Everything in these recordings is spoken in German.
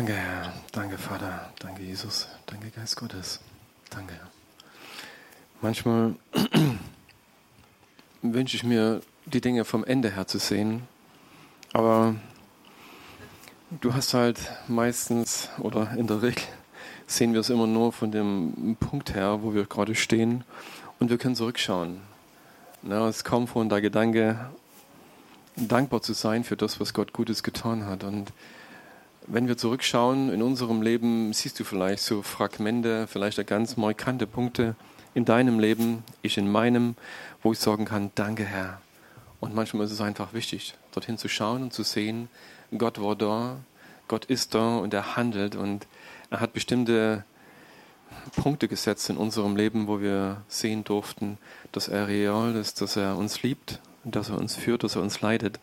Danke, Herr. Danke, Vater. Danke, Jesus. Danke, Geist Gottes. Danke. Manchmal wünsche ich mir, die Dinge vom Ende her zu sehen. Aber du hast halt meistens oder in der Regel sehen wir es immer nur von dem Punkt her, wo wir gerade stehen und wir können zurückschauen. Na, es kommt von der Gedanke, dankbar zu sein für das, was Gott Gutes getan hat. Und wenn wir zurückschauen in unserem Leben, siehst du vielleicht so Fragmente, vielleicht ganz markante Punkte in deinem Leben, ich in meinem, wo ich sagen kann, danke Herr. Und manchmal ist es einfach wichtig, dorthin zu schauen und zu sehen, Gott war da, Gott ist da und er handelt und er hat bestimmte Punkte gesetzt in unserem Leben, wo wir sehen durften, dass er real ist, dass er uns liebt, dass er uns führt, dass er uns leidet.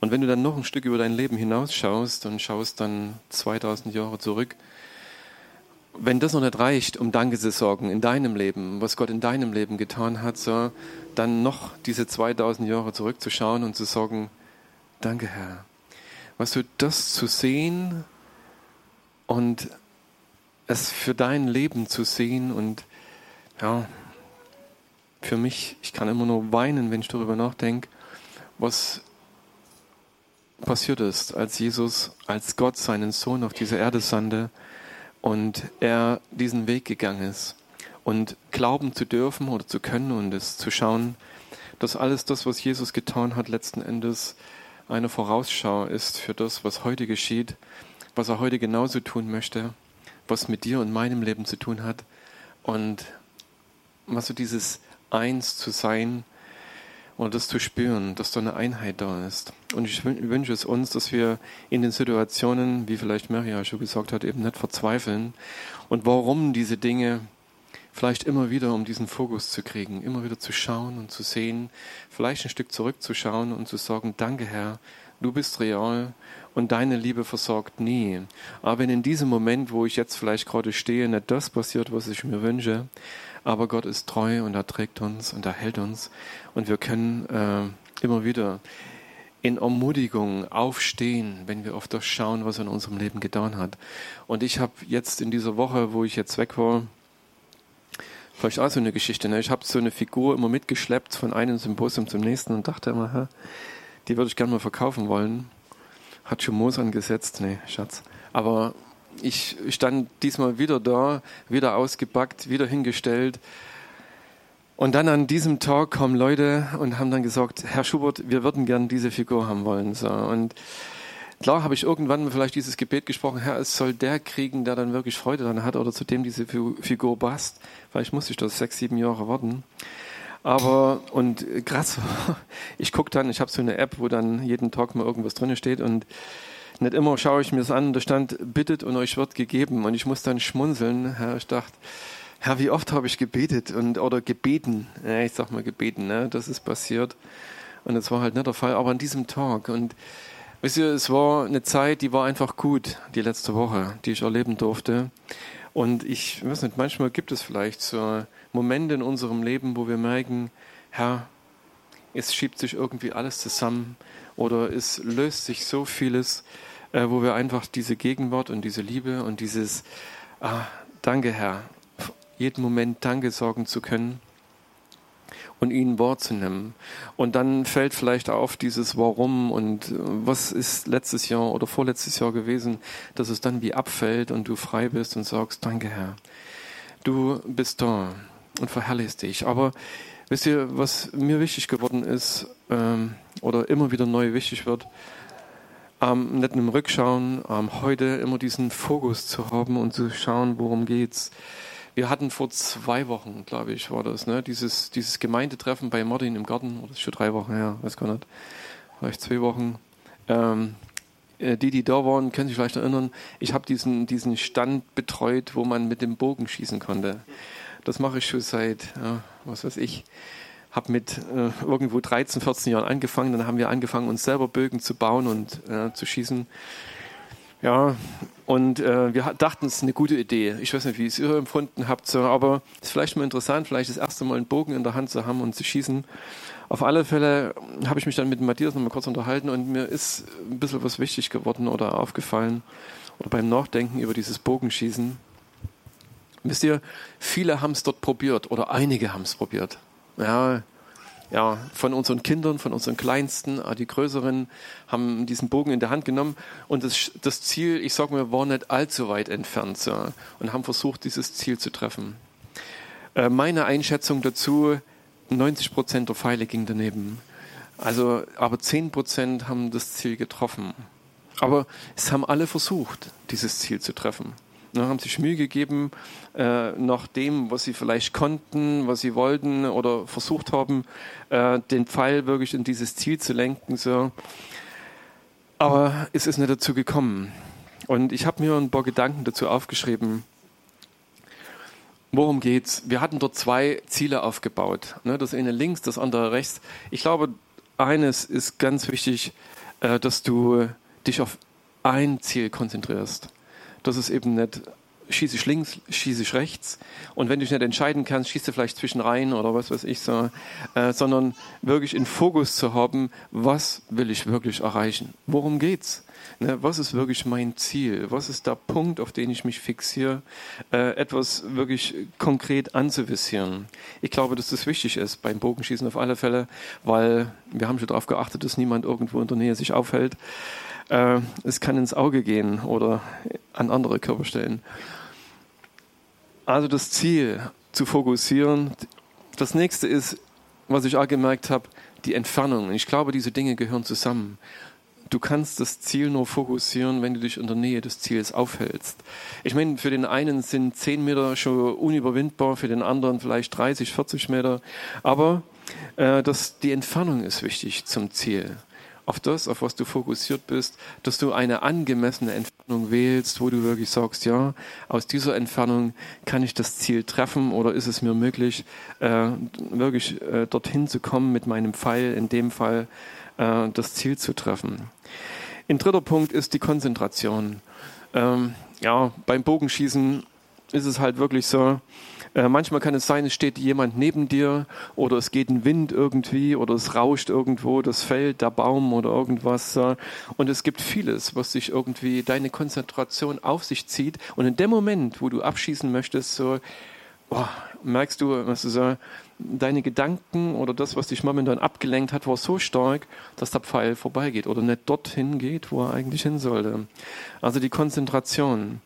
Und wenn du dann noch ein Stück über dein Leben hinausschaust und schaust dann 2000 Jahre zurück, wenn das noch nicht reicht, um Danke zu sorgen in deinem Leben, was Gott in deinem Leben getan hat, so, dann noch diese 2000 Jahre zurückzuschauen und zu sagen, danke Herr. Weißt du, das zu sehen und es für dein Leben zu sehen und ja, für mich, ich kann immer nur weinen, wenn ich darüber nachdenke, was passiert ist, als Jesus, als Gott seinen Sohn auf diese Erde sandte und er diesen Weg gegangen ist. Und glauben zu dürfen oder zu können und es zu schauen, dass alles das, was Jesus getan hat, letzten Endes eine Vorausschau ist für das, was heute geschieht, was er heute genauso tun möchte, was mit dir und meinem Leben zu tun hat. Und was so dieses Eins zu sein, und das zu spüren, dass da eine Einheit da ist. Und ich wünsche es uns, dass wir in den Situationen, wie vielleicht Maria schon gesagt hat, eben nicht verzweifeln. Und warum diese Dinge vielleicht immer wieder, um diesen Fokus zu kriegen, immer wieder zu schauen und zu sehen, vielleicht ein Stück zurückzuschauen und zu sagen, danke Herr, du bist real und deine Liebe versorgt nie. Aber wenn in diesem Moment, wo ich jetzt vielleicht gerade stehe, nicht das passiert, was ich mir wünsche, aber Gott ist treu und er trägt uns und er hält uns. Und wir können äh, immer wieder in Ermutigung aufstehen, wenn wir auf das schauen, was er in unserem Leben getan hat. Und ich habe jetzt in dieser Woche, wo ich jetzt weg war, vielleicht auch so eine Geschichte. Ne? Ich habe so eine Figur immer mitgeschleppt von einem Symposium zum nächsten und dachte immer, hä, die würde ich gerne mal verkaufen wollen. Hat schon Moos angesetzt, nee, Schatz. Aber ich stand diesmal wieder da, wieder ausgepackt, wieder hingestellt. Und dann an diesem Tag kommen Leute und haben dann gesagt, Herr Schubert, wir würden gern diese Figur haben wollen. So, und klar habe ich irgendwann vielleicht dieses Gebet gesprochen, Herr, es soll der kriegen, der dann wirklich Freude daran hat oder zu dem diese Figur passt. Vielleicht muss ich das sechs, sieben Jahre warten. Aber, und krass, ich gucke dann, ich habe so eine App, wo dann jeden Tag mal irgendwas drin steht und nicht immer schaue ich mir das an, da stand, bittet und euch wird gegeben. Und ich muss dann schmunzeln. Herr, ich dachte, Herr, wie oft habe ich gebetet und oder gebeten? Ja, ich sag mal gebeten, ne? das ist passiert. Und das war halt nicht der Fall, aber an diesem Tag. Und wisst ihr, es war eine Zeit, die war einfach gut, die letzte Woche, die ich erleben durfte. Und ich weiß nicht, manchmal gibt es vielleicht so Momente in unserem Leben, wo wir merken, Herr, es schiebt sich irgendwie alles zusammen oder es löst sich so vieles äh, wo wir einfach diese Gegenwart und diese Liebe und dieses ah, Danke, Herr, jeden Moment Danke sorgen zu können und ihnen Wort zu nehmen. Und dann fällt vielleicht auf dieses Warum und äh, was ist letztes Jahr oder vorletztes Jahr gewesen, dass es dann wie abfällt und du frei bist und sagst, danke Herr, du bist da und verherrlichst dich. Aber wisst ihr, was mir wichtig geworden ist ähm, oder immer wieder neu wichtig wird, ähm, nicht im Rückschauen, ähm, heute immer diesen Fokus zu haben und zu schauen, worum geht's. Wir hatten vor zwei Wochen, glaube ich, war das, ne, dieses, dieses Gemeindetreffen bei Martin im Garten, oder das ist schon drei Wochen her, weiß gar nicht, vielleicht zwei Wochen. Ähm, äh, die, die da waren, können sich vielleicht erinnern, ich habe diesen, diesen Stand betreut, wo man mit dem Bogen schießen konnte. Das mache ich schon seit, ja, was weiß ich, habe mit äh, irgendwo 13, 14 Jahren angefangen. Dann haben wir angefangen, uns selber Bögen zu bauen und äh, zu schießen. Ja, und äh, wir dachten, es ist eine gute Idee. Ich weiß nicht, wie es ihr empfunden habt, so, aber es ist vielleicht mal interessant, vielleicht das erste Mal einen Bogen in der Hand zu haben und zu schießen. Auf alle Fälle habe ich mich dann mit Matthias noch mal kurz unterhalten und mir ist ein bisschen was wichtig geworden oder aufgefallen. oder beim Nachdenken über dieses Bogenschießen. Wisst ihr, viele haben es dort probiert oder einige haben es probiert. Ja, ja, von unseren Kindern, von unseren Kleinsten, die Größeren haben diesen Bogen in der Hand genommen und das, das Ziel, ich sage mal, war nicht allzu weit entfernt so, und haben versucht, dieses Ziel zu treffen. Äh, meine Einschätzung dazu, 90 Prozent der Pfeile gingen daneben. Also, aber 10 Prozent haben das Ziel getroffen. Aber es haben alle versucht, dieses Ziel zu treffen. Ne, haben sich Mühe gegeben, äh, nach dem, was sie vielleicht konnten, was sie wollten oder versucht haben, äh, den Pfeil wirklich in dieses Ziel zu lenken. So. Aber es ist nicht dazu gekommen. Und ich habe mir ein paar Gedanken dazu aufgeschrieben. Worum geht's? Wir hatten dort zwei Ziele aufgebaut. Ne? Das eine links, das andere rechts. Ich glaube, eines ist ganz wichtig, äh, dass du dich auf ein Ziel konzentrierst dass es eben nicht schieße ich links, schieße ich rechts. Und wenn du dich nicht entscheiden kannst, schießt du vielleicht zwischen rein oder was weiß ich so, äh, sondern wirklich in Fokus zu haben, was will ich wirklich erreichen? Worum geht's? Ne, was ist wirklich mein Ziel? Was ist der Punkt, auf den ich mich fixiere, äh, etwas wirklich konkret anzuvisieren? Ich glaube, dass das wichtig ist beim Bogenschießen auf alle Fälle, weil wir haben schon darauf geachtet, dass niemand irgendwo in der Nähe sich aufhält. Äh, es kann ins Auge gehen oder an andere Körperstellen. Also das Ziel zu fokussieren. Das nächste ist, was ich auch gemerkt habe, die Entfernung. Ich glaube, diese Dinge gehören zusammen. Du kannst das Ziel nur fokussieren, wenn du dich in der Nähe des Ziels aufhältst. Ich meine, für den einen sind 10 Meter schon unüberwindbar, für den anderen vielleicht 30, 40 Meter. Aber äh, das, die Entfernung ist wichtig zum Ziel auf das, auf was du fokussiert bist, dass du eine angemessene Entfernung wählst, wo du wirklich sagst, ja, aus dieser Entfernung kann ich das Ziel treffen oder ist es mir möglich, äh, wirklich äh, dorthin zu kommen mit meinem Pfeil, in dem Fall äh, das Ziel zu treffen. Ein dritter Punkt ist die Konzentration. Ähm, ja, beim Bogenschießen ist es halt wirklich so, äh, manchmal kann es sein, es steht jemand neben dir oder es geht ein Wind irgendwie oder es rauscht irgendwo das Feld, der Baum oder irgendwas. Äh, und es gibt vieles, was sich irgendwie deine Konzentration auf sich zieht. Und in dem Moment, wo du abschießen möchtest, so, oh, merkst du, was du so, deine Gedanken oder das, was dich momentan abgelenkt hat, war so stark, dass der Pfeil vorbeigeht oder nicht dorthin geht, wo er eigentlich hin sollte. Also die Konzentration.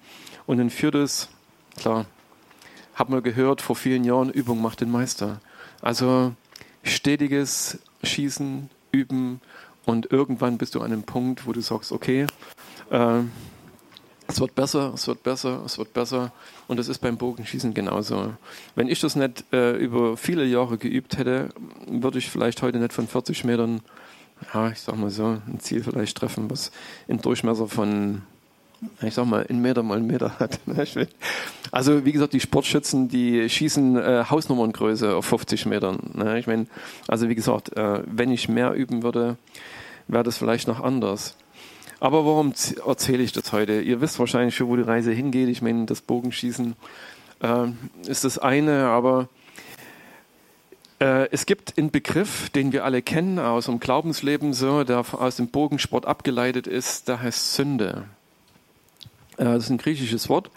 Und dann führt es, klar, hat man gehört vor vielen Jahren, Übung macht den Meister. Also stetiges Schießen, Üben und irgendwann bist du an einem Punkt, wo du sagst, okay, äh, es wird besser, es wird besser, es wird besser. Und das ist beim Bogenschießen genauso. Wenn ich das nicht äh, über viele Jahre geübt hätte, würde ich vielleicht heute nicht von 40 Metern, ja, ich sag mal so, ein Ziel vielleicht treffen, was im Durchmesser von ich sag mal, ein Meter mal ein Meter hat. Also wie gesagt, die Sportschützen, die schießen äh, Hausnummerngröße auf 50 Metern. Ne? Ich meine, also wie gesagt, äh, wenn ich mehr üben würde, wäre das vielleicht noch anders. Aber warum erzähle ich das heute? Ihr wisst wahrscheinlich schon, wo die Reise hingeht. Ich meine, das Bogenschießen äh, ist das eine, aber äh, es gibt einen Begriff, den wir alle kennen aus dem Glaubensleben, so, der aus dem Bogensport abgeleitet ist, der heißt Sünde. Äh, das ist ein griechisches Wort.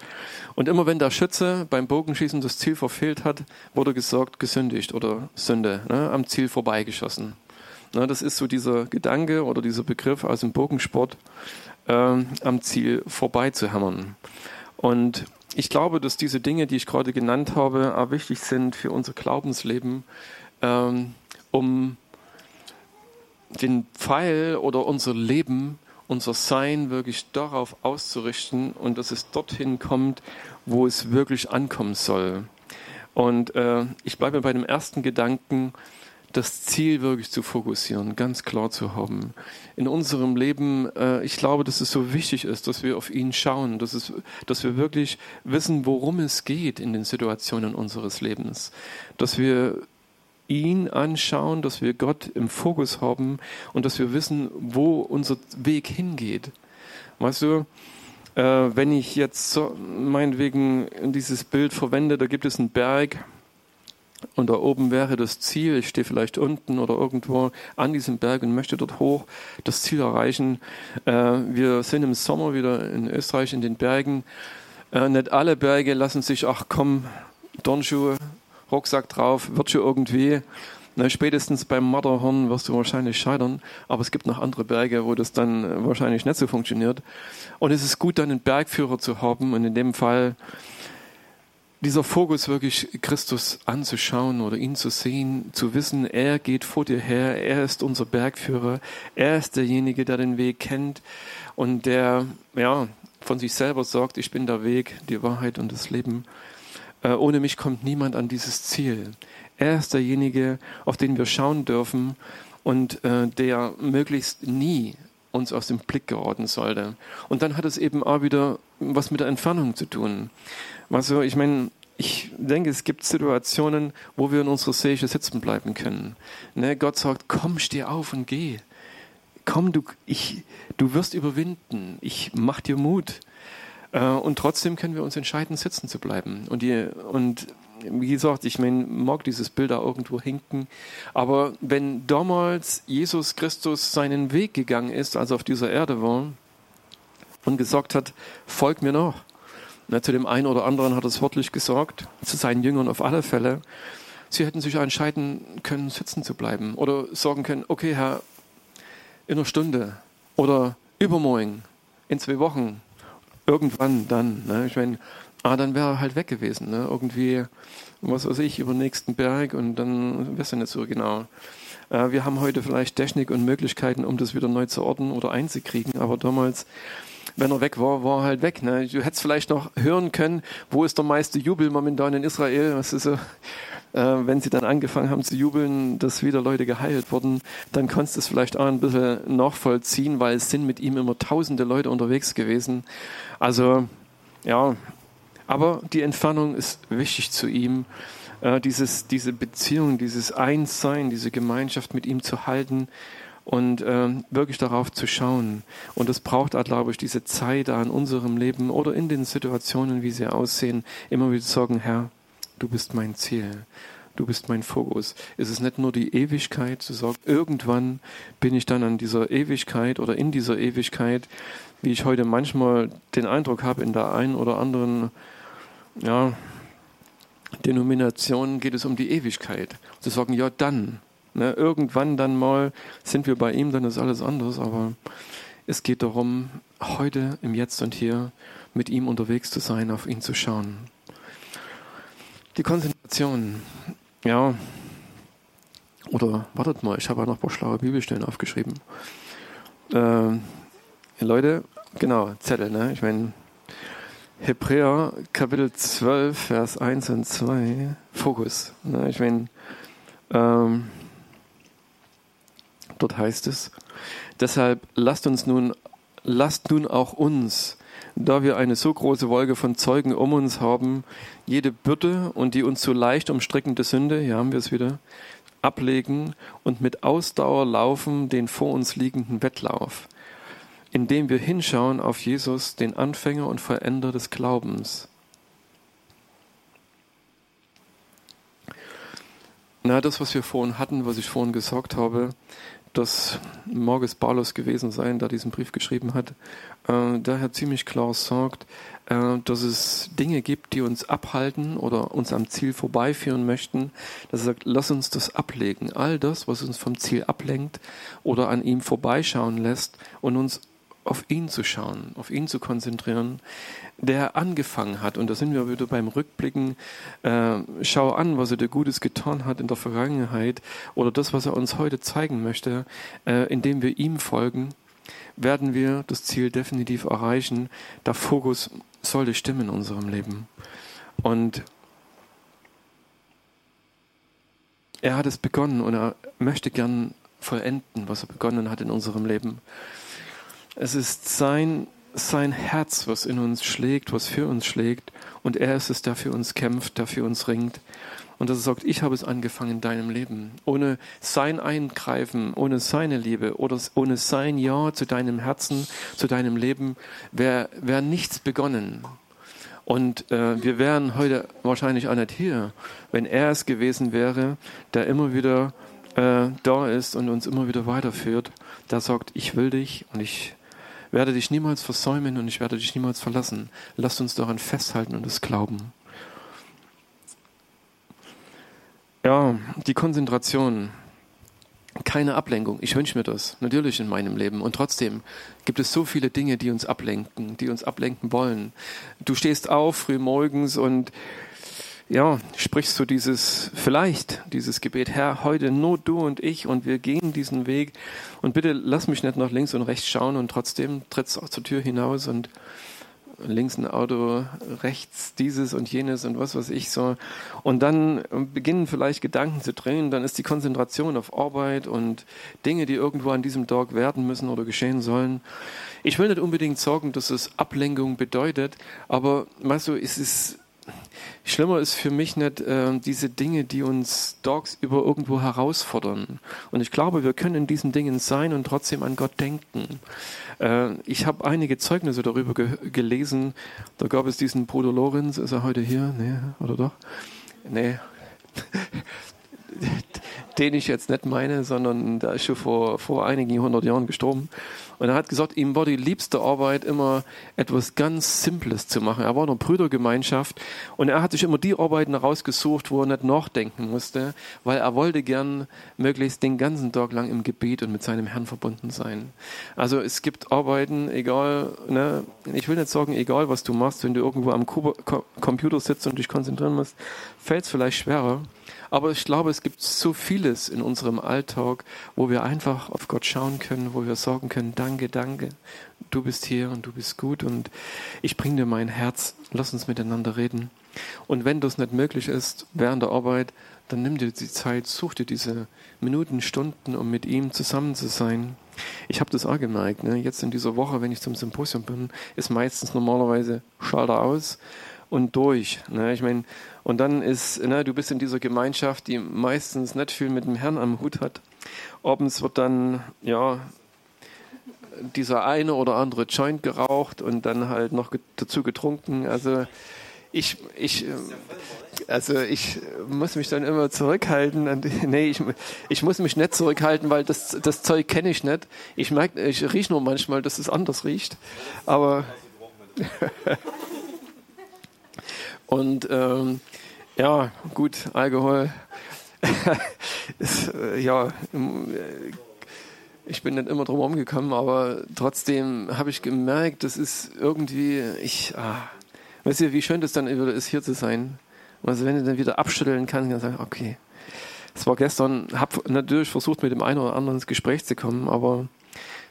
Und immer wenn der Schütze beim Bogenschießen das Ziel verfehlt hat, wurde gesagt, gesündigt oder Sünde, ne, am Ziel vorbeigeschossen. Ne, das ist so dieser Gedanke oder dieser Begriff aus dem Bogensport, äh, am Ziel vorbeizuhämmern. Und ich glaube, dass diese Dinge, die ich gerade genannt habe, auch wichtig sind für unser Glaubensleben, ähm, um den Pfeil oder unser Leben unser Sein wirklich darauf auszurichten und dass es dorthin kommt, wo es wirklich ankommen soll. Und äh, ich bleibe bei dem ersten Gedanken, das Ziel wirklich zu fokussieren, ganz klar zu haben. In unserem Leben, äh, ich glaube, dass es so wichtig ist, dass wir auf ihn schauen, dass, es, dass wir wirklich wissen, worum es geht in den Situationen unseres Lebens. Dass wir ihn anschauen, dass wir Gott im Fokus haben und dass wir wissen, wo unser Weg hingeht. Weißt du, äh, wenn ich jetzt so, meinetwegen dieses Bild verwende, da gibt es einen Berg und da oben wäre das Ziel, ich stehe vielleicht unten oder irgendwo an diesem Berg und möchte dort hoch das Ziel erreichen. Äh, wir sind im Sommer wieder in Österreich in den Bergen. Äh, nicht alle Berge lassen sich, ach komm, Dornschuhe, Rucksack drauf, wird schon irgendwie. Na, spätestens beim Matterhorn wirst du wahrscheinlich scheitern, aber es gibt noch andere Berge, wo das dann wahrscheinlich nicht so funktioniert. Und es ist gut, dann einen Bergführer zu haben und in dem Fall dieser Fokus wirklich Christus anzuschauen oder ihn zu sehen, zu wissen, er geht vor dir her, er ist unser Bergführer, er ist derjenige, der den Weg kennt und der ja von sich selber sagt, ich bin der Weg, die Wahrheit und das Leben. Äh, ohne mich kommt niemand an dieses Ziel. Er ist derjenige, auf den wir schauen dürfen und äh, der möglichst nie uns aus dem Blick geraten sollte. Und dann hat es eben auch wieder was mit der Entfernung zu tun. Also ich meine, ich denke, es gibt Situationen, wo wir in unserer Seele sitzen bleiben können. Ne? Gott sagt, komm, steh auf und geh. Komm, du, ich, du wirst überwinden. Ich mach dir Mut. Äh, und trotzdem können wir uns entscheiden, sitzen zu bleiben. Und, die, und wie gesagt, ich mein, mag dieses Bild da irgendwo hinken. Aber wenn damals Jesus Christus seinen Weg gegangen ist, als er auf dieser Erde war, und gesagt hat, folg mir nach, na, zu dem einen oder anderen hat er es wörtlich gesagt, zu seinen Jüngern auf alle Fälle. Sie hätten sich entscheiden können, sitzen zu bleiben oder sagen können, okay, Herr, in einer Stunde oder übermorgen, in zwei Wochen, irgendwann dann. Ne? Ich meine, ah, dann wäre er halt weg gewesen. Ne? Irgendwie, was weiß ich, über den nächsten Berg und dann es ja nicht so genau. Äh, wir haben heute vielleicht Technik und Möglichkeiten, um das wieder neu zu ordnen oder einzukriegen, aber damals wenn er weg war, war er halt weg. Ne? Du hättest vielleicht noch hören können, wo ist der meiste Jubel momentan in Israel? Was ist so, äh, wenn sie dann angefangen haben zu jubeln, dass wieder Leute geheilt wurden, dann konntest du es vielleicht auch ein bisschen nachvollziehen, weil es sind mit ihm immer tausende Leute unterwegs gewesen. Also, ja, aber die Entfernung ist wichtig zu ihm. Äh, dieses, diese Beziehung, dieses Einssein, diese Gemeinschaft mit ihm zu halten und äh, wirklich darauf zu schauen. Und es braucht, glaube ich, diese Zeit in unserem Leben oder in den Situationen, wie sie aussehen, immer wieder zu sagen, Herr, du bist mein Ziel. Du bist mein Fokus. Es ist nicht nur die Ewigkeit zu sagen, irgendwann bin ich dann an dieser Ewigkeit oder in dieser Ewigkeit, wie ich heute manchmal den Eindruck habe, in der einen oder anderen ja, Denomination geht es um die Ewigkeit. Zu sagen, ja, dann, Ne, irgendwann dann mal sind wir bei ihm, dann ist alles anders, aber es geht darum, heute im Jetzt und Hier mit ihm unterwegs zu sein, auf ihn zu schauen. Die Konzentration, ja, oder wartet mal, ich habe auch noch ein paar schlaue Bibelstellen aufgeschrieben. Äh, Leute, genau, Zettel, ne? Ich meine, Hebräer Kapitel 12, Vers 1 und 2, Fokus. Ne? Ich meine, ähm, Dort heißt es, deshalb lasst uns nun, lasst nun auch uns, da wir eine so große Wolke von Zeugen um uns haben, jede Bürde und die uns so leicht umstrickende Sünde, hier haben wir es wieder, ablegen und mit Ausdauer laufen den vor uns liegenden Wettlauf, indem wir hinschauen auf Jesus, den Anfänger und Vollender des Glaubens. Na, das, was wir vorhin hatten, was ich vorhin gesagt habe, das mag es Paulus gewesen sein, der diesen Brief geschrieben hat, äh, daher ziemlich klar sagt, äh, dass es Dinge gibt, die uns abhalten oder uns am Ziel vorbeiführen möchten. Dass er sagt, lass uns das ablegen. All das, was uns vom Ziel ablenkt oder an ihm vorbeischauen lässt und uns auf ihn zu schauen, auf ihn zu konzentrieren, der angefangen hat. Und da sind wir wieder beim Rückblicken. Äh, schau an, was er dir Gutes getan hat in der Vergangenheit oder das, was er uns heute zeigen möchte, äh, indem wir ihm folgen, werden wir das Ziel definitiv erreichen. Der Fokus sollte stimmen in unserem Leben. Und er hat es begonnen und er möchte gern vollenden, was er begonnen hat in unserem Leben. Es ist sein, sein Herz, was in uns schlägt, was für uns schlägt. Und er ist es, der für uns kämpft, der für uns ringt. Und dass er sagt, ich habe es angefangen in deinem Leben. Ohne sein Eingreifen, ohne seine Liebe oder ohne sein Ja zu deinem Herzen, zu deinem Leben, wäre wär nichts begonnen. Und äh, wir wären heute wahrscheinlich auch nicht hier, wenn er es gewesen wäre, der immer wieder äh, da ist und uns immer wieder weiterführt, der sagt, ich will dich und ich werde dich niemals versäumen und ich werde dich niemals verlassen. Lasst uns daran festhalten und es glauben. Ja, die Konzentration. Keine Ablenkung. Ich wünsche mir das natürlich in meinem Leben. Und trotzdem gibt es so viele Dinge, die uns ablenken, die uns ablenken wollen. Du stehst auf früh morgens und ja, sprichst du dieses, vielleicht dieses Gebet, Herr, heute nur du und ich und wir gehen diesen Weg und bitte lass mich nicht nach links und rechts schauen und trotzdem trittst auch zur Tür hinaus und links ein Auto, rechts dieses und jenes und was weiß ich so. Und dann beginnen vielleicht Gedanken zu drehen, dann ist die Konzentration auf Arbeit und Dinge, die irgendwo an diesem Tag werden müssen oder geschehen sollen. Ich will nicht unbedingt sagen, dass es Ablenkung bedeutet, aber weißt du, es ist Schlimmer ist für mich nicht äh, diese Dinge, die uns Dogs über irgendwo herausfordern. Und ich glaube, wir können in diesen Dingen sein und trotzdem an Gott denken. Äh, ich habe einige Zeugnisse darüber ge gelesen. Da gab es diesen Bruder Lorenz, ist er heute hier? Nee, oder doch? Nee. Den ich jetzt nicht meine, sondern der ist schon vor, vor einigen hundert Jahren gestorben. Und er hat gesagt, ihm war die liebste Arbeit immer etwas ganz Simples zu machen. Er war in einer Brüdergemeinschaft und er hat sich immer die Arbeiten rausgesucht, wo er nicht nachdenken musste, weil er wollte gern möglichst den ganzen Tag lang im Gebet und mit seinem Herrn verbunden sein. Also es gibt Arbeiten, egal, ne, ich will nicht sagen, egal was du machst, wenn du irgendwo am Computer sitzt und dich konzentrieren musst, fällt es vielleicht schwerer. Aber ich glaube, es gibt so vieles in unserem Alltag, wo wir einfach auf Gott schauen können, wo wir sagen können, danke, danke, du bist hier und du bist gut und ich bringe dir mein Herz, lass uns miteinander reden. Und wenn das nicht möglich ist während der Arbeit, dann nimm dir die Zeit, such dir diese Minuten, Stunden, um mit ihm zusammen zu sein. Ich habe das auch gemerkt. Ne? Jetzt in dieser Woche, wenn ich zum Symposium bin, ist meistens normalerweise Schalter aus und durch. Ne? Ich meine, und dann ist, ne, du bist in dieser Gemeinschaft, die meistens nicht viel mit dem Herrn am Hut hat. Abends wird dann, ja, dieser eine oder andere Joint geraucht und dann halt noch dazu getrunken. Also ich, ich, also ich muss mich dann immer zurückhalten. Und, nee, ich, ich muss mich nicht zurückhalten, weil das, das Zeug kenne ich nicht. Ich merke, ich rieche nur manchmal, dass es anders riecht. Aber Und ähm, ja, gut, Alkohol. ist, äh, ja, äh, ich bin nicht immer drum herum aber trotzdem habe ich gemerkt, das ist irgendwie, ich, ah, weißt du, wie schön das dann ist, hier zu sein. Also wenn du dann wieder abschütteln kannst, dann sagen, okay. Es war gestern, habe natürlich versucht, mit dem einen oder anderen ins Gespräch zu kommen, aber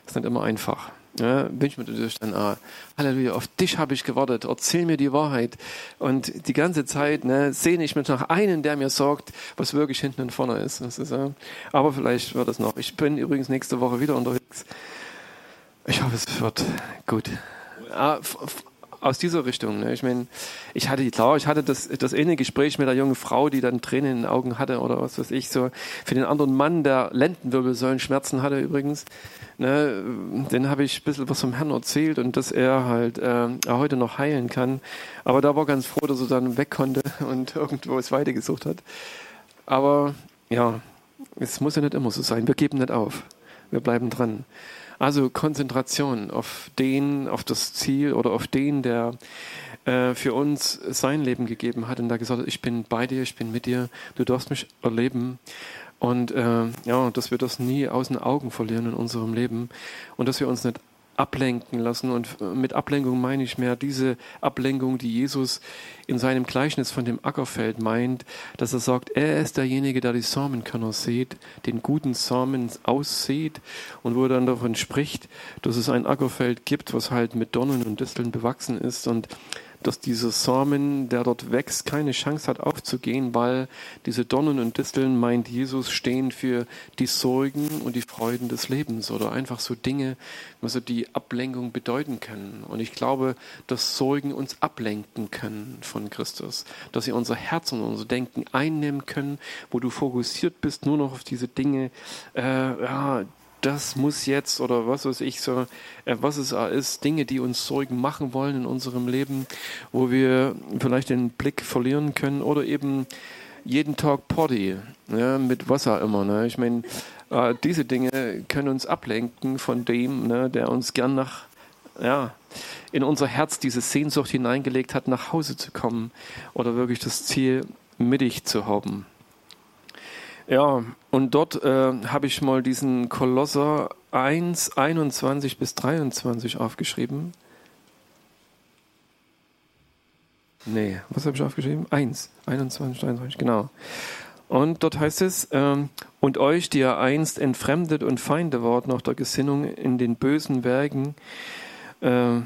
es ist nicht immer einfach. Ja, wünsche mir natürlich dann, ah, Halleluja, auf dich habe ich gewartet, erzähl mir die Wahrheit. Und die ganze Zeit ne, sehne ich mich nach einem, der mir sagt, was wirklich hinten und vorne ist. ist ja, aber vielleicht wird es noch. Ich bin übrigens nächste Woche wieder unterwegs. Ich hoffe, es wird gut. Ah, aus dieser Richtung. Ne? Ich meine, ich hatte, klar, ich hatte das, das eine Gespräch mit der jungen Frau, die dann Tränen in den Augen hatte oder was weiß ich, so. Für den anderen Mann, der Lendenwirbelsäulenschmerzen hatte übrigens, ne, den habe ich ein bisschen was vom Herrn erzählt und dass er halt äh, heute noch heilen kann. Aber da war ganz froh, dass er dann weg konnte und irgendwo es weitergesucht hat. Aber ja, es muss ja nicht immer so sein. Wir geben nicht auf. Wir bleiben dran. Also Konzentration auf den, auf das Ziel oder auf den, der äh, für uns sein Leben gegeben hat und da gesagt hat, ich bin bei dir, ich bin mit dir, du darfst mich erleben. Und äh, ja, dass wir das nie aus den Augen verlieren in unserem Leben und dass wir uns nicht ablenken lassen. Und mit Ablenkung meine ich mehr diese Ablenkung, die Jesus in seinem Gleichnis von dem Ackerfeld meint, dass er sagt, er ist derjenige, der die Samenkörner sieht, den guten Samen aussieht und wo er dann davon spricht, dass es ein Ackerfeld gibt, was halt mit Dornen und Disteln bewachsen ist und dass dieser Samen, der dort wächst, keine Chance hat aufzugehen, weil diese Dornen und Disteln, meint Jesus, stehen für die Sorgen und die Freuden des Lebens oder einfach so Dinge, was die Ablenkung bedeuten können. Und ich glaube, dass Sorgen uns ablenken können von Christus, dass sie unser Herz und unser Denken einnehmen können, wo du fokussiert bist nur noch auf diese Dinge, äh, ja, das muss jetzt oder was weiß ich so, äh, was es ist, Dinge, die uns Sorgen machen wollen in unserem Leben, wo wir vielleicht den Blick verlieren können oder eben jeden Tag Party, ja, mit was auch immer. Ne? Ich meine, äh, diese Dinge können uns ablenken von dem, ne, der uns gern nach, ja, in unser Herz diese Sehnsucht hineingelegt hat, nach Hause zu kommen oder wirklich das Ziel mittig zu haben. Ja, und dort äh, habe ich mal diesen Kolosser 1, 21 bis 23 aufgeschrieben. Nee, was habe ich aufgeschrieben? 1, 21, 23, genau. Und dort heißt es, ähm, und euch, die ihr einst entfremdet und Feinde wart nach der Gesinnung in den bösen Werken, äh,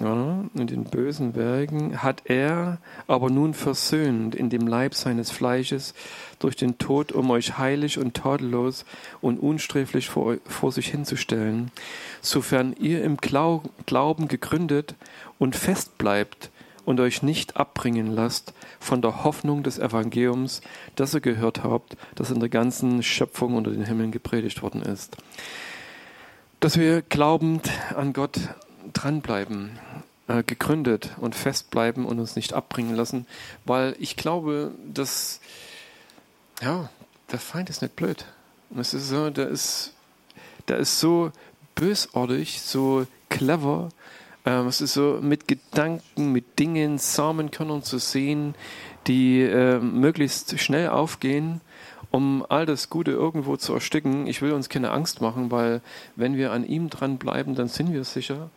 ja, in den bösen Werken hat er aber nun versöhnt in dem Leib seines Fleisches durch den Tod, um euch heilig und tadellos und unsträflich vor, vor sich hinzustellen, sofern ihr im Glauben gegründet und fest bleibt und euch nicht abbringen lasst von der Hoffnung des Evangeliums, das ihr gehört habt, das in der ganzen Schöpfung unter den Himmeln gepredigt worden ist. Dass wir glaubend an Gott dranbleiben, äh, gegründet und festbleiben und uns nicht abbringen lassen, weil ich glaube, dass ja, der Feind ist nicht blöd. es ist so, der ist, der ist so bösartig, so clever. Ähm, es ist so mit Gedanken, mit Dingen, Samenkörnern zu sehen, die äh, möglichst schnell aufgehen um all das Gute irgendwo zu ersticken. Ich will uns keine Angst machen, weil wenn wir an ihm dranbleiben, dann sind wir sicher.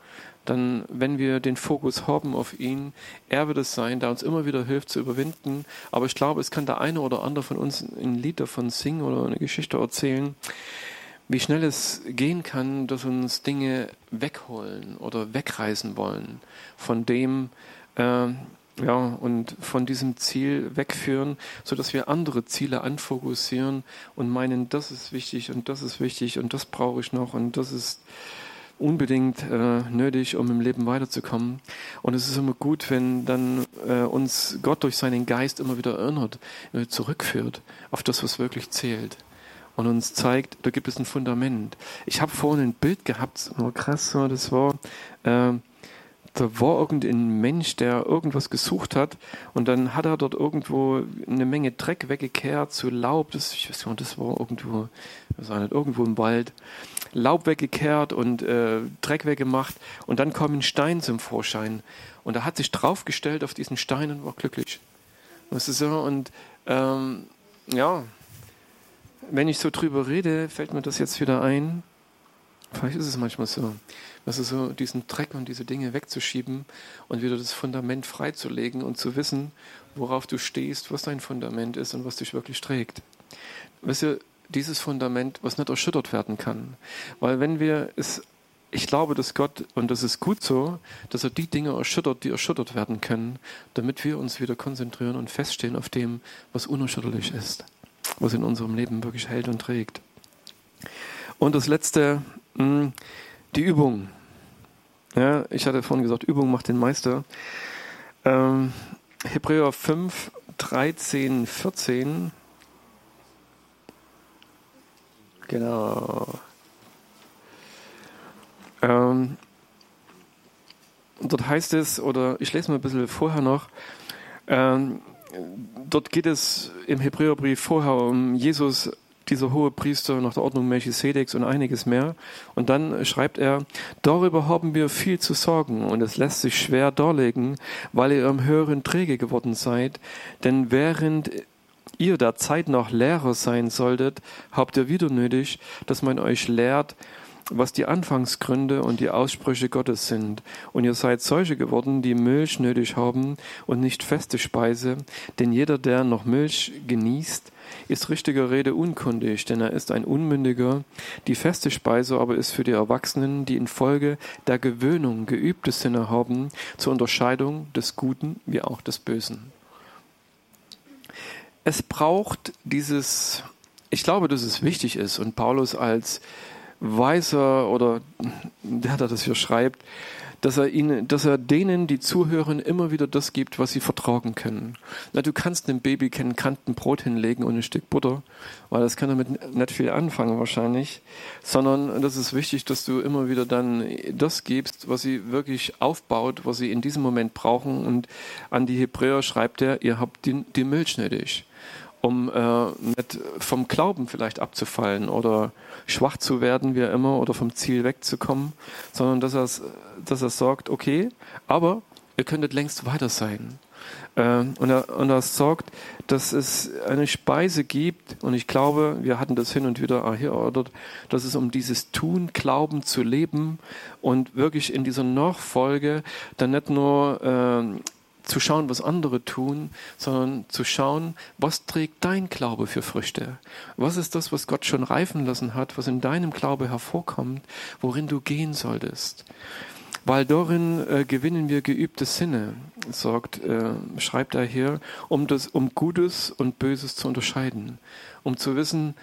Dann, wenn wir den Fokus haben auf ihn, er wird es sein, der uns immer wieder hilft zu überwinden. Aber ich glaube, es kann der eine oder andere von uns ein Lied davon singen oder eine Geschichte erzählen, wie schnell es gehen kann, dass uns Dinge wegholen oder wegreißen wollen von dem, äh, ja, und von diesem Ziel wegführen, so dass wir andere Ziele anfokussieren und meinen, das ist wichtig und das ist wichtig und das brauche ich noch und das ist unbedingt äh, nötig, um im Leben weiterzukommen. Und es ist immer gut, wenn dann äh, uns Gott durch seinen Geist immer wieder erinnert, äh, zurückführt auf das, was wirklich zählt. Und uns zeigt, da gibt es ein Fundament. Ich habe vorhin ein Bild gehabt, oh krass, das war, äh, da war irgendein Mensch, der irgendwas gesucht hat und dann hat er dort irgendwo eine Menge Dreck weggekehrt, so Laub, das, ich weiß nicht, das war irgendwo, das war nicht, irgendwo im Wald, Laub weggekehrt und äh, Dreck weggemacht und dann kam ein Stein zum Vorschein und er hat sich draufgestellt auf diesen Stein und war glücklich. Das ist so und ähm, ja, wenn ich so drüber rede, fällt mir das jetzt wieder ein. Vielleicht ist es manchmal so. Das ist so, diesen Dreck und diese Dinge wegzuschieben und wieder das Fundament freizulegen und zu wissen, worauf du stehst, was dein Fundament ist und was dich wirklich trägt. Weißt du, dieses Fundament, was nicht erschüttert werden kann. Weil wenn wir es, ich glaube, dass Gott, und das ist gut so, dass er die Dinge erschüttert, die erschüttert werden können, damit wir uns wieder konzentrieren und feststehen auf dem, was unerschütterlich ist, was in unserem Leben wirklich hält und trägt. Und das letzte, die Übung. Ja, ich hatte vorhin gesagt, Übung macht den Meister. Ähm, Hebräer 5, 13, 14. Genau. Ähm, dort heißt es, oder ich lese mal ein bisschen vorher noch, ähm, dort geht es im Hebräerbrief vorher um Jesus dieser hohe Priester nach der Ordnung Melchisedeks und einiges mehr. Und dann schreibt er, darüber haben wir viel zu sorgen und es lässt sich schwer darlegen, weil ihr im höheren träge geworden seid. Denn während ihr der Zeit nach Lehrer sein solltet, habt ihr wieder nötig, dass man euch lehrt, was die Anfangsgründe und die Aussprüche Gottes sind. Und ihr seid solche geworden, die Milch nötig haben und nicht feste Speise. Denn jeder, der noch Milch genießt, ist richtiger Rede unkundig, denn er ist ein Unmündiger. Die feste Speise aber ist für die Erwachsenen, die infolge der Gewöhnung geübte Sinne haben, zur Unterscheidung des Guten wie auch des Bösen. Es braucht dieses, ich glaube, dass es wichtig ist und Paulus als Weiser oder der, der das hier schreibt, dass er ihnen, dass er denen, die zuhören, immer wieder das gibt, was sie vertragen können. Na, du kannst einem Baby kein Kantenbrot hinlegen und ein Stück Butter, weil das kann damit nicht viel anfangen wahrscheinlich, sondern das ist wichtig, dass du immer wieder dann das gibst, was sie wirklich aufbaut, was sie in diesem Moment brauchen. Und an die Hebräer schreibt er, ihr habt die, die Milch nötig um äh, nicht vom Glauben vielleicht abzufallen oder schwach zu werden, wie immer, oder vom Ziel wegzukommen, sondern dass er, dass er sagt, okay, aber ihr könntet längst weiter sein. Äh, und, er, und er sorgt, dass es eine Speise gibt, und ich glaube, wir hatten das hin und wieder hier erörtert, dass es um dieses Tun, Glauben zu leben und wirklich in dieser Nachfolge dann nicht nur äh, zu schauen, was andere tun, sondern zu schauen, was trägt dein Glaube für Früchte? Was ist das, was Gott schon reifen lassen hat, was in deinem Glaube hervorkommt, worin du gehen solltest? Weil darin äh, gewinnen wir geübte Sinne, sagt, äh, schreibt er hier, um, das, um Gutes und Böses zu unterscheiden, um zu wissen,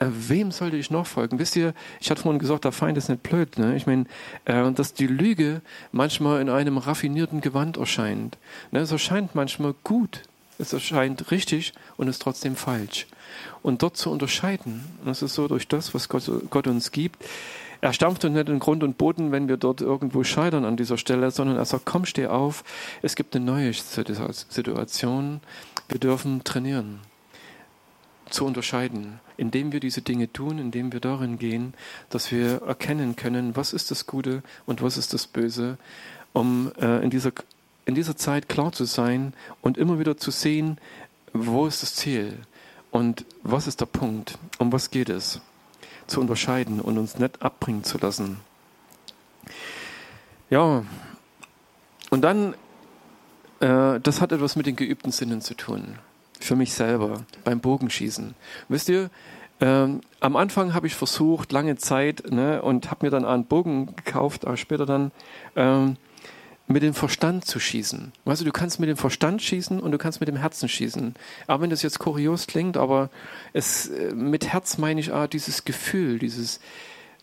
äh, wem sollte ich nachfolgen? Wisst ihr, ich hatte vorhin gesagt, der Feind ist nicht blöd. Ne? Ich meine, äh, dass die Lüge manchmal in einem raffinierten Gewand erscheint. Ne? Es erscheint manchmal gut, es erscheint richtig und ist trotzdem falsch. Und dort zu unterscheiden, das ist so durch das, was Gott, Gott uns gibt. Er stampft uns nicht in Grund und Boden, wenn wir dort irgendwo scheitern an dieser Stelle, sondern er sagt, komm, steh auf, es gibt eine neue Situation, wir dürfen trainieren zu unterscheiden, indem wir diese Dinge tun, indem wir darin gehen, dass wir erkennen können, was ist das Gute und was ist das Böse, um äh, in, dieser, in dieser Zeit klar zu sein und immer wieder zu sehen, wo ist das Ziel und was ist der Punkt, um was geht es, zu unterscheiden und uns nicht abbringen zu lassen. Ja, und dann, äh, das hat etwas mit den geübten Sinnen zu tun für mich selber beim Bogenschießen. Wisst ihr, ähm, am Anfang habe ich versucht, lange Zeit, ne, und habe mir dann einen Bogen gekauft, aber später dann ähm, mit dem Verstand zu schießen. Weißt du, du kannst mit dem Verstand schießen und du kannst mit dem Herzen schießen. Aber wenn das jetzt kurios klingt, aber es, äh, mit Herz meine ich ah, dieses Gefühl, dieses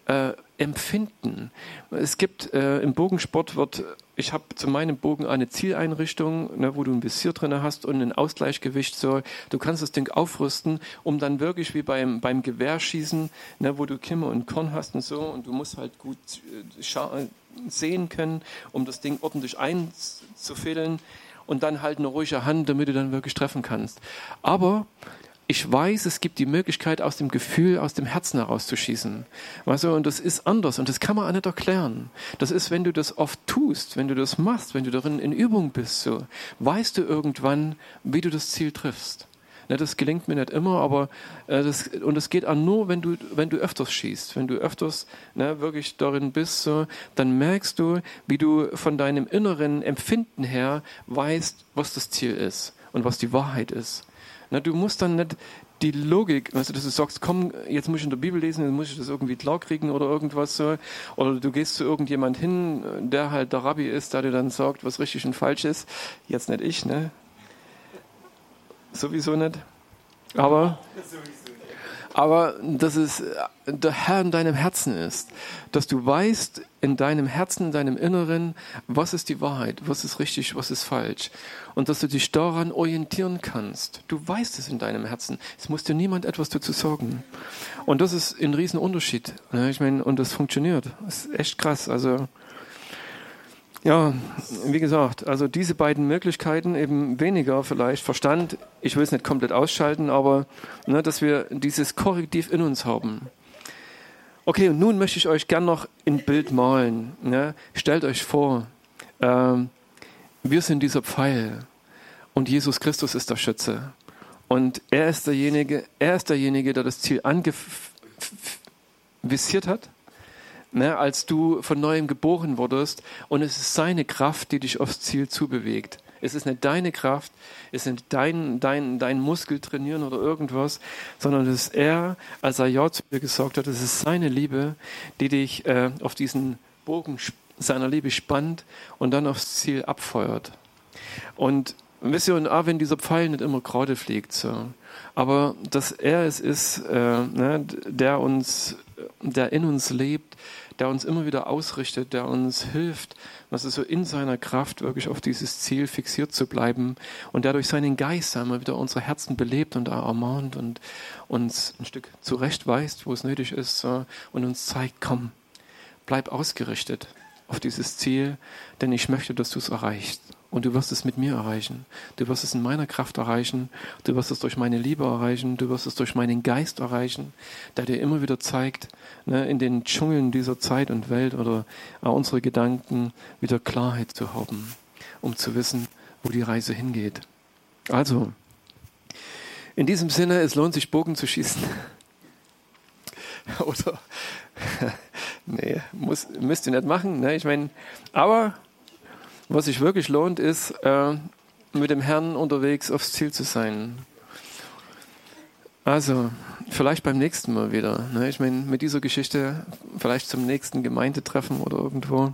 äh, Empfinden. Es gibt äh, im Bogensport wird, ich habe zu meinem Bogen eine Zieleinrichtung, ne, wo du ein Visier drin hast und ein Ausgleichsgewicht. So, du kannst das Ding aufrüsten, um dann wirklich wie beim beim Gewehrschießen, ne, wo du Kimme und Korn hast und so, und du musst halt gut äh, sehen können, um das Ding ordentlich einzufädeln und dann halt eine ruhige Hand, damit du dann wirklich treffen kannst. Aber ich weiß, es gibt die Möglichkeit, aus dem Gefühl, aus dem Herzen herauszuschießen. Weißt du, und das ist anders und das kann man auch nicht erklären. Das ist, wenn du das oft tust, wenn du das machst, wenn du darin in Übung bist, so, weißt du irgendwann, wie du das Ziel triffst. Ne, das gelingt mir nicht immer, aber äh, das, und das geht auch nur, wenn du, wenn du öfters schießt, wenn du öfters ne, wirklich darin bist, so, dann merkst du, wie du von deinem inneren Empfinden her weißt, was das Ziel ist und was die Wahrheit ist. Na, du musst dann nicht die Logik, also dass du sagst, komm, jetzt muss ich in der Bibel lesen, jetzt muss ich das irgendwie klar kriegen oder irgendwas so. Oder du gehst zu irgendjemand hin, der halt der Rabbi ist, der dir dann sagt, was richtig und falsch ist. Jetzt nicht ich, ne? Sowieso nicht. Aber aber dass es der Herr in deinem Herzen ist, dass du weißt in deinem Herzen, in deinem Inneren, was ist die Wahrheit, was ist richtig, was ist falsch und dass du dich daran orientieren kannst. Du weißt es in deinem Herzen. Es muss dir niemand etwas dazu sagen. Und das ist ein Riesenunterschied. Ich meine, und das funktioniert. Das ist echt krass. Also ja, wie gesagt, also diese beiden Möglichkeiten, eben weniger vielleicht Verstand, ich will es nicht komplett ausschalten, aber ne, dass wir dieses Korrektiv in uns haben. Okay, und nun möchte ich euch gern noch ein Bild malen. Ne? Stellt euch vor, ähm, wir sind dieser Pfeil und Jesus Christus ist der Schütze. Und er ist derjenige, er ist derjenige, der das Ziel angevisiert hat ne, als du von neuem geboren wurdest. Und es ist seine Kraft, die dich aufs Ziel zubewegt. Es ist nicht deine Kraft, es ist nicht dein, dein, dein Muskel trainieren oder irgendwas, sondern es ist er, als er Ja zu dir gesagt hat, es ist seine Liebe, die dich äh, auf diesen Bogen seiner Liebe spannt und dann aufs Ziel abfeuert. Und wisst ihr, und auch wenn dieser Pfeil nicht immer gerade fliegt, so, aber dass er es ist, äh, ne, der uns, der in uns lebt, der uns immer wieder ausrichtet, der uns hilft, was ist so in seiner Kraft wirklich auf dieses Ziel fixiert zu bleiben und der durch seinen Geist einmal wieder unsere Herzen belebt und ermahnt und uns ein Stück zurechtweist, wo es nötig ist und uns zeigt, komm, bleib ausgerichtet auf dieses Ziel, denn ich möchte, dass du es erreichst. Und du wirst es mit mir erreichen. Du wirst es in meiner Kraft erreichen. Du wirst es durch meine Liebe erreichen. Du wirst es durch meinen Geist erreichen, der dir immer wieder zeigt, ne, in den Dschungeln dieser Zeit und Welt oder äh, unsere Gedanken wieder Klarheit zu haben, um zu wissen, wo die Reise hingeht. Also, in diesem Sinne, es lohnt sich, Bogen zu schießen. oder, nee, muss, müsst ihr nicht machen. Ne? Ich meine, aber was sich wirklich lohnt, ist, äh, mit dem Herrn unterwegs aufs Ziel zu sein. Also, vielleicht beim nächsten Mal wieder. Ne? Ich meine, mit dieser Geschichte vielleicht zum nächsten Gemeindetreffen oder irgendwo.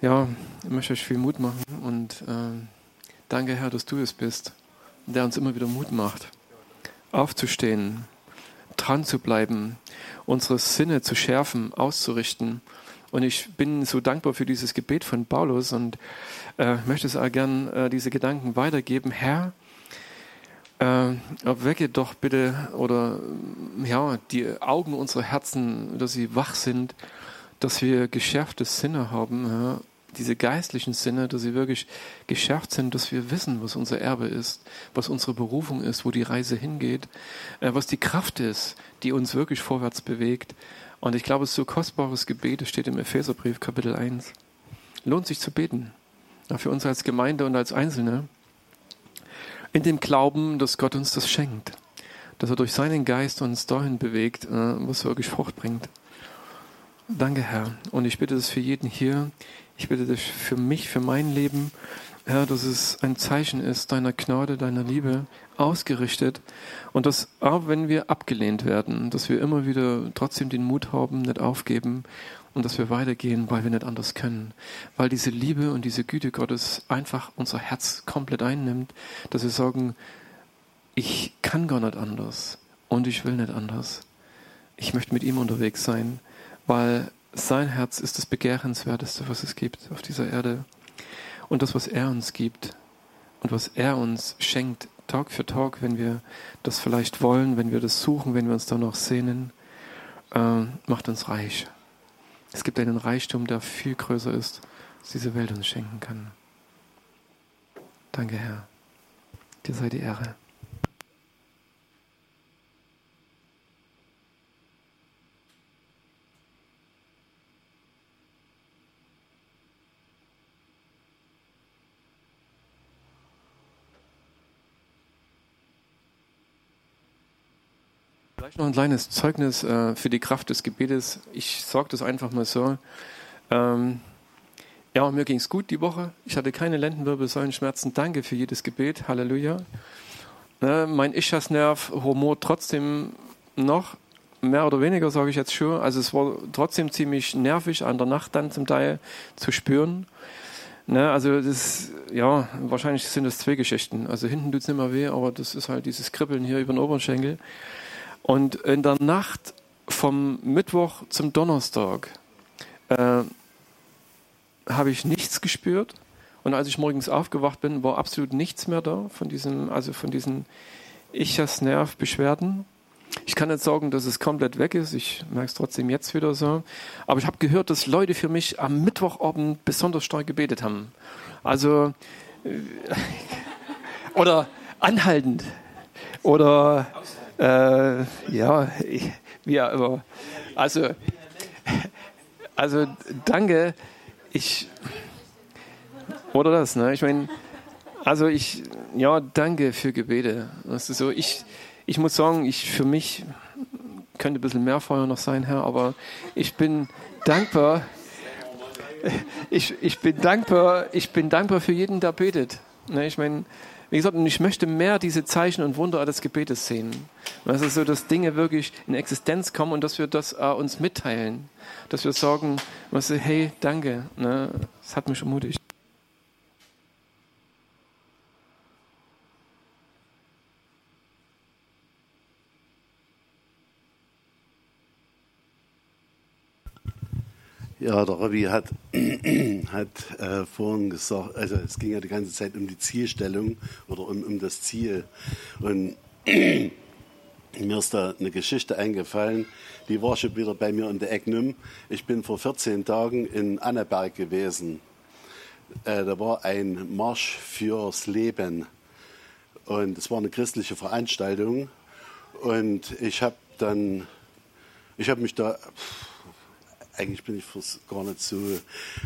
Ja, ich möchte euch viel Mut machen und äh, danke, Herr, dass du es bist, der uns immer wieder Mut macht, aufzustehen, dran zu bleiben, unsere Sinne zu schärfen, auszurichten und ich bin so dankbar für dieses Gebet von Paulus und äh, möchte es auch gern äh, diese Gedanken weitergeben. Herr, äh, wecke doch bitte oder ja die Augen unserer Herzen, dass sie wach sind, dass wir geschärfte Sinne haben, ja, diese geistlichen Sinne, dass sie wirklich geschärft sind, dass wir wissen, was unser Erbe ist, was unsere Berufung ist, wo die Reise hingeht, äh, was die Kraft ist, die uns wirklich vorwärts bewegt. Und ich glaube, es ist so kostbares Gebet, es steht im Epheserbrief, Kapitel 1. Lohnt sich zu beten. Für uns als Gemeinde und als Einzelne. In dem Glauben, dass Gott uns das schenkt. Dass er durch seinen Geist uns dahin bewegt, äh, was wirklich Frucht bringt. Danke, Herr. Und ich bitte das für jeden hier. Ich bitte das für mich, für mein Leben. Herr, dass es ein Zeichen ist deiner Gnade, deiner Liebe, ausgerichtet und dass auch wenn wir abgelehnt werden, dass wir immer wieder trotzdem den Mut haben, nicht aufgeben und dass wir weitergehen, weil wir nicht anders können, weil diese Liebe und diese Güte Gottes einfach unser Herz komplett einnimmt, dass wir sagen, ich kann gar nicht anders und ich will nicht anders. Ich möchte mit ihm unterwegs sein, weil sein Herz ist das Begehrenswerteste, was es gibt auf dieser Erde und das, was er uns gibt und was er uns schenkt, Tag für Tag, wenn wir das vielleicht wollen, wenn wir das suchen, wenn wir uns danach sehnen, äh, macht uns reich. Es gibt einen Reichtum, der viel größer ist, als diese Welt uns schenken kann. Danke, Herr. Dir sei die Ehre. Vielleicht noch ein kleines Zeugnis äh, für die Kraft des Gebetes. Ich sage das einfach mal so. Ähm, ja, mir ging es gut die Woche. Ich hatte keine Lendenwirbelsäulenschmerzen. Danke für jedes Gebet. Halleluja. Äh, mein Ischiasnerv humor trotzdem noch, mehr oder weniger sage ich jetzt schon. Also es war trotzdem ziemlich nervig an der Nacht dann zum Teil zu spüren. Ne, also das, ja, wahrscheinlich sind das zwei Geschichten. Also hinten tut es nicht mehr weh, aber das ist halt dieses Kribbeln hier über den Oberschenkel. Und in der Nacht vom Mittwoch zum Donnerstag äh, habe ich nichts gespürt. Und als ich morgens aufgewacht bin, war absolut nichts mehr da von diesem, also von diesen Ichas-Nerv-Beschwerden. Ich kann nicht sagen, dass es komplett weg ist. Ich merke es trotzdem jetzt wieder so. Aber ich habe gehört, dass Leute für mich am Mittwochabend besonders stark gebetet haben. Also, äh, oder anhaltend. Oder äh, ja, wie auch immer. Also, also danke. Ich oder das, ne? Ich meine, also ich, ja, danke für Gebete. Das ist so, ich, ich muss sagen, ich für mich könnte ein bisschen mehr Feuer noch sein, Herr, aber ich bin dankbar. Ich, ich bin dankbar, ich bin dankbar für jeden, der betet. Ne? Ich meine, wie gesagt, ich möchte mehr diese Zeichen und Wunder des Gebetes sehen. Das ist so, dass Dinge wirklich in Existenz kommen und dass wir das uh, uns mitteilen. Dass wir sagen, was, hey, danke, ne? das hat mich ermutigt. Ja, der Robby hat, hat äh, vorhin gesagt, also es ging ja die ganze Zeit um die Zielstellung oder um, um das Ziel. Und mir ist da eine Geschichte eingefallen, die war schon wieder bei mir in der Ecknum. Ich bin vor 14 Tagen in Anneberg gewesen. Äh, da war ein Marsch fürs Leben. Und es war eine christliche Veranstaltung. Und ich habe dann, ich habe mich da, eigentlich bin ich gar nicht so,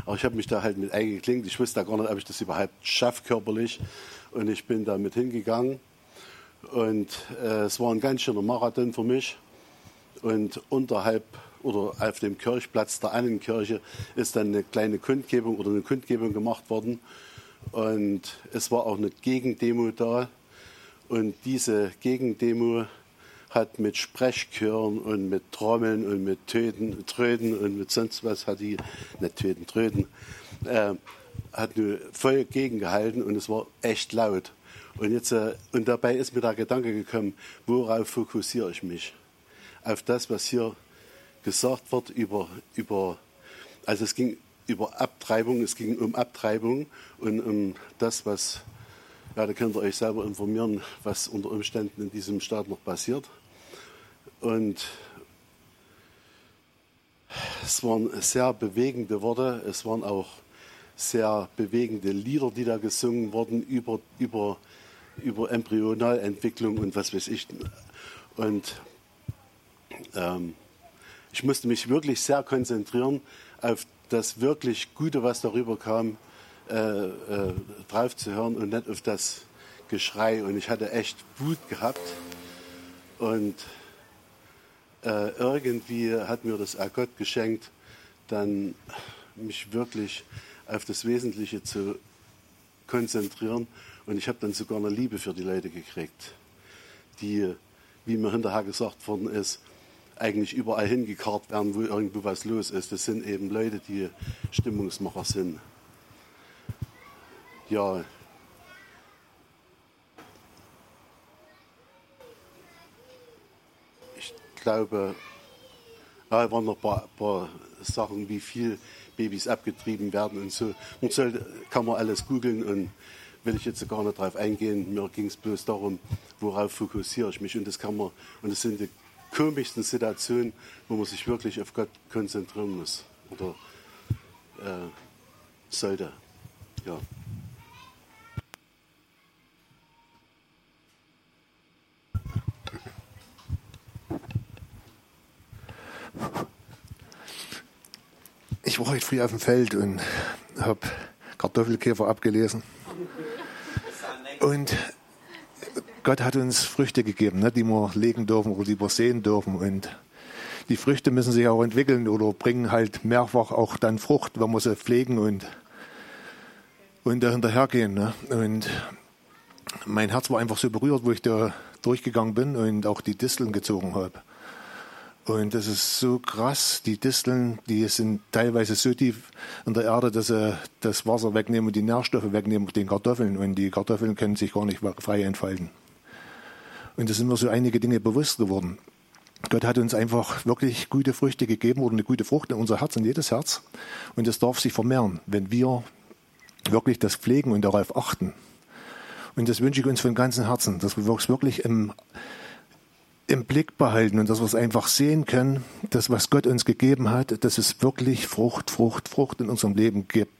aber ich habe mich da halt mit eingeklinkt. Ich wusste da gar nicht, ob ich das überhaupt schaffe körperlich. Und ich bin da mit hingegangen. Und äh, es war ein ganz schöner Marathon für mich. Und unterhalb oder auf dem Kirchplatz der Annenkirche ist dann eine kleine Kundgebung oder eine Kundgebung gemacht worden. Und es war auch eine Gegendemo da. Und diese Gegendemo hat mit Sprechchören und mit Trommeln und mit Töten, Tröten und mit sonst was hat die, nicht Töten, Tröten, äh, hat nur voll gegengehalten und es war echt laut. Und, jetzt, äh, und dabei ist mir der Gedanke gekommen, worauf fokussiere ich mich? Auf das, was hier gesagt wird über, über also es ging über Abtreibung, es ging um Abtreibung und um das, was, ja, da könnt ihr euch selber informieren, was unter Umständen in diesem Staat noch passiert. Und es waren sehr bewegende Worte, es waren auch sehr bewegende Lieder, die da gesungen wurden über, über, über Embryonalentwicklung und was weiß ich. Und ähm, ich musste mich wirklich sehr konzentrieren auf das wirklich Gute, was darüber kam, äh, äh, drauf zu hören und nicht auf das Geschrei. Und ich hatte echt Wut gehabt. Und äh, irgendwie hat mir das auch Gott geschenkt, dann mich wirklich auf das Wesentliche zu konzentrieren. Und ich habe dann sogar eine Liebe für die Leute gekriegt, die, wie mir hinterher gesagt worden ist, eigentlich überall hingekarrt werden, wo irgendwo was los ist. Das sind eben Leute, die Stimmungsmacher sind. Ja. Ich glaube, da waren noch ein paar, paar, Sachen, wie viel Babys abgetrieben werden und so. Man sollte, kann man alles googeln und will ich jetzt gar nicht drauf eingehen. Mir ging es bloß darum, worauf fokussiere ich mich. Und das kann man, und das sind die komischsten Situationen, wo man sich wirklich auf Gott konzentrieren muss oder äh, sollte. Ja. Ich war heute früh auf dem Feld und habe Kartoffelkäfer abgelesen. Und Gott hat uns Früchte gegeben, ne, die wir legen dürfen oder die wir sehen dürfen. Und die Früchte müssen sich auch entwickeln oder bringen halt mehrfach auch dann Frucht, wenn wir sie pflegen und, und da hinterhergehen. Ne? Und mein Herz war einfach so berührt, wo ich da durchgegangen bin und auch die Disteln gezogen habe. Und das ist so krass. Die Disteln, die sind teilweise so tief in der Erde, dass sie das Wasser wegnehmen und die Nährstoffe wegnehmen den Kartoffeln. Und die Kartoffeln können sich gar nicht frei entfalten. Und da sind mir so einige Dinge bewusst geworden. Gott hat uns einfach wirklich gute Früchte gegeben oder eine gute Frucht in unser Herz, in jedes Herz. Und das darf sich vermehren, wenn wir wirklich das pflegen und darauf achten. Und das wünsche ich uns von ganzem Herzen, dass wir wirklich im, im Blick behalten und dass wir es einfach sehen können, dass was Gott uns gegeben hat, dass es wirklich Frucht, Frucht, Frucht in unserem Leben gibt,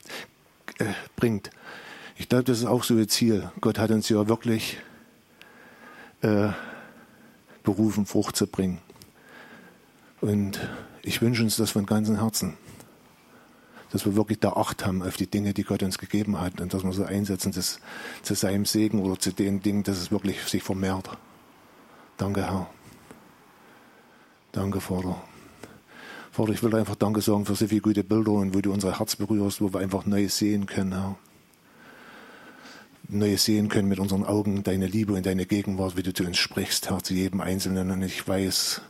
äh, bringt. Ich glaube, das ist auch so ein Ziel. Gott hat uns ja wirklich äh, berufen, Frucht zu bringen. Und ich wünsche uns das von ganzem Herzen, dass wir wirklich da Acht haben auf die Dinge, die Gott uns gegeben hat und dass wir so einsetzen, dass zu seinem Segen oder zu den Dingen, dass es wirklich sich vermehrt. Danke, Herr. Danke, Vater. Vater, ich will einfach Danke sagen für so viele gute Bilder und wo du unser Herz berührst, wo wir einfach neu sehen können, Herr. Neues sehen können mit unseren Augen, deine Liebe und deine Gegenwart, wie du zu uns sprichst, Herr, zu jedem Einzelnen. Und ich weiß,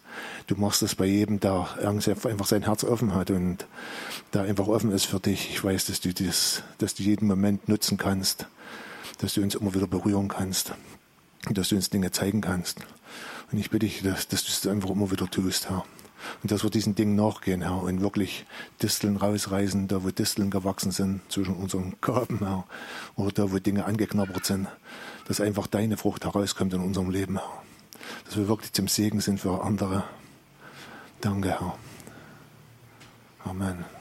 du machst das bei jedem, der einfach sein Herz offen hat und da einfach offen ist für dich. Ich weiß, dass du, das, dass du jeden Moment nutzen kannst, dass du uns immer wieder berühren kannst, dass du uns Dinge zeigen kannst. Und ich bitte dich, dass, dass du es einfach immer wieder tust, Herr. Und dass wir diesen Dingen nachgehen, Herr, und wirklich Disteln rausreißen, da wo Disteln gewachsen sind zwischen unseren Gaben, Herr, oder da wo Dinge angeknabbert sind, dass einfach deine Frucht herauskommt in unserem Leben, Herr. Dass wir wirklich zum Segen sind für andere. Danke, Herr. Amen.